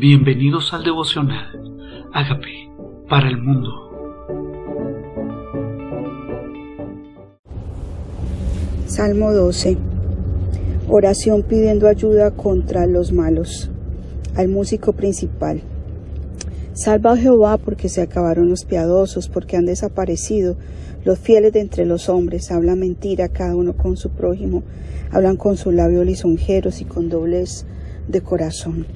Bienvenidos al devocional. Hágame para el mundo. Salmo 12. Oración pidiendo ayuda contra los malos. Al músico principal. Salva a Jehová porque se acabaron los piadosos, porque han desaparecido los fieles de entre los hombres. Habla mentira cada uno con su prójimo. Hablan con su labio lisonjeros y con doblez de corazón.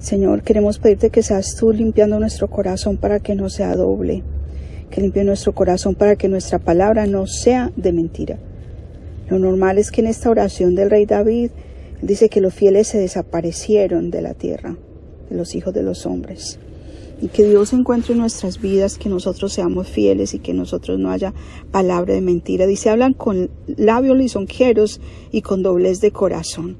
Señor, queremos pedirte que seas tú limpiando nuestro corazón para que no sea doble, que limpie nuestro corazón para que nuestra palabra no sea de mentira. Lo normal es que en esta oración del rey David dice que los fieles se desaparecieron de la tierra, de los hijos de los hombres. Y que Dios encuentre en nuestras vidas que nosotros seamos fieles y que nosotros no haya palabra de mentira. Dice, hablan con labios lisonjeros y con doblez de corazón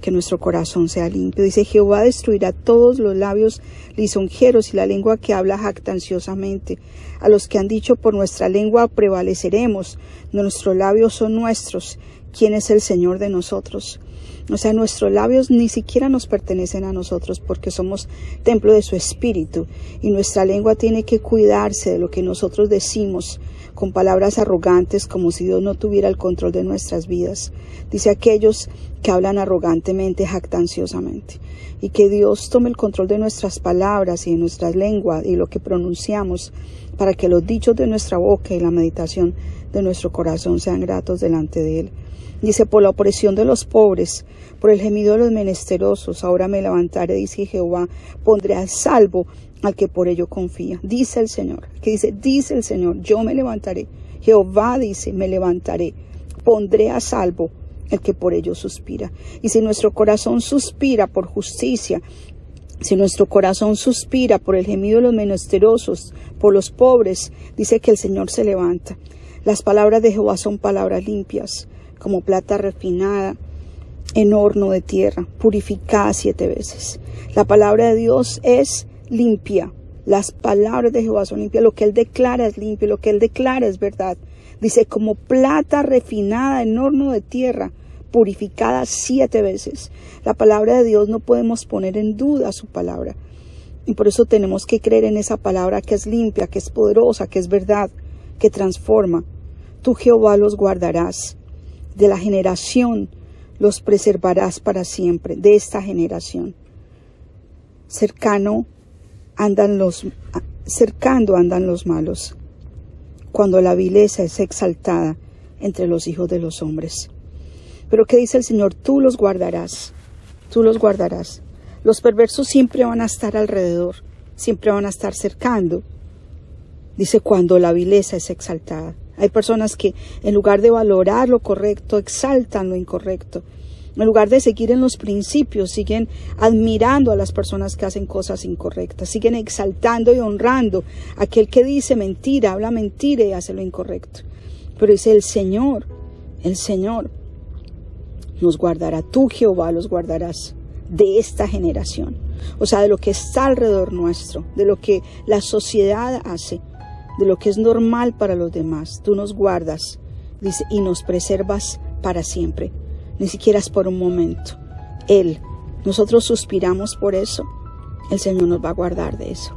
que nuestro corazón sea limpio. Dice Jehová destruirá todos los labios lisonjeros y la lengua que habla jactanciosamente. A los que han dicho por nuestra lengua prevaleceremos, nuestros labios son nuestros. ¿Quién es el Señor de nosotros? O sea, nuestros labios ni siquiera nos pertenecen a nosotros porque somos templo de su espíritu y nuestra lengua tiene que cuidarse de lo que nosotros decimos con palabras arrogantes como si Dios no tuviera el control de nuestras vidas. Dice aquellos que hablan arrogantemente, jactanciosamente. Y que Dios tome el control de nuestras palabras y de nuestras lenguas y lo que pronunciamos para que los dichos de nuestra boca y la meditación de nuestro corazón sean gratos delante de Él. Dice, por la opresión de los pobres, por el gemido de los menesterosos, ahora me levantaré, dice Jehová, pondré a salvo al que por ello confía. Dice el Señor, que dice, dice el Señor, yo me levantaré. Jehová dice, me levantaré, pondré a salvo el que por ello suspira. Y si nuestro corazón suspira por justicia, si nuestro corazón suspira por el gemido de los menesterosos, por los pobres, dice que el Señor se levanta. Las palabras de Jehová son palabras limpias, como plata refinada en horno de tierra, purificada siete veces. La palabra de Dios es limpia. Las palabras de Jehová son limpias. Lo que Él declara es limpio. Lo que Él declara es verdad. Dice, como plata refinada en horno de tierra, purificada siete veces. La palabra de Dios no podemos poner en duda su palabra. Y por eso tenemos que creer en esa palabra que es limpia, que es poderosa, que es verdad, que transforma. Tú Jehová los guardarás. De la generación los preservarás para siempre, de esta generación. Cercano andan los cercando andan los malos, cuando la vileza es exaltada entre los hijos de los hombres. Pero ¿qué dice el Señor? Tú los guardarás, tú los guardarás. Los perversos siempre van a estar alrededor, siempre van a estar cercando. Dice cuando la vileza es exaltada. Hay personas que en lugar de valorar lo correcto, exaltan lo incorrecto. En lugar de seguir en los principios, siguen admirando a las personas que hacen cosas incorrectas, siguen exaltando y honrando. A aquel que dice mentira, habla mentira y hace lo incorrecto. Pero dice el Señor, el Señor nos guardará, tú Jehová los guardarás de esta generación, o sea, de lo que está alrededor nuestro, de lo que la sociedad hace, de lo que es normal para los demás. Tú nos guardas, dice, y nos preservas para siempre ni siquiera es por un momento. Él, nosotros suspiramos por eso, el Señor nos va a guardar de eso.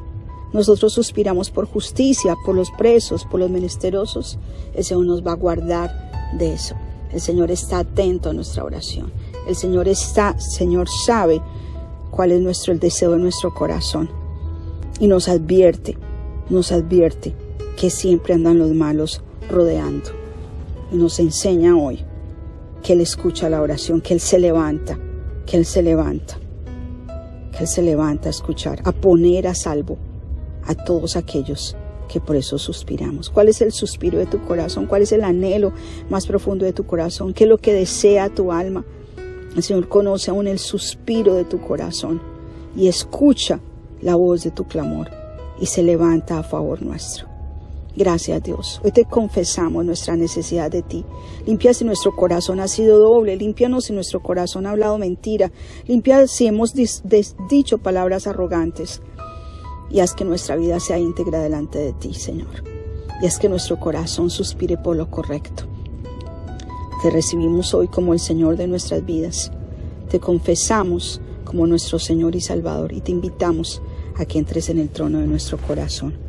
Nosotros suspiramos por justicia, por los presos, por los menesterosos, el Señor nos va a guardar de eso. El Señor está atento a nuestra oración. El Señor está, Señor sabe cuál es nuestro el deseo de nuestro corazón y nos advierte, nos advierte que siempre andan los malos rodeando y nos enseña hoy que Él escucha la oración, que Él se levanta, que Él se levanta, que Él se levanta a escuchar, a poner a salvo a todos aquellos que por eso suspiramos. ¿Cuál es el suspiro de tu corazón? ¿Cuál es el anhelo más profundo de tu corazón? ¿Qué es lo que desea tu alma? El Señor conoce aún el suspiro de tu corazón y escucha la voz de tu clamor y se levanta a favor nuestro. Gracias Dios. Hoy te confesamos nuestra necesidad de ti. Limpia si nuestro corazón ha sido doble. Límpianos si nuestro corazón ha hablado mentira. Limpia si hemos dicho palabras arrogantes. Y haz que nuestra vida sea íntegra delante de ti, Señor. Y haz que nuestro corazón suspire por lo correcto. Te recibimos hoy como el Señor de nuestras vidas. Te confesamos como nuestro Señor y Salvador y te invitamos a que entres en el trono de nuestro corazón.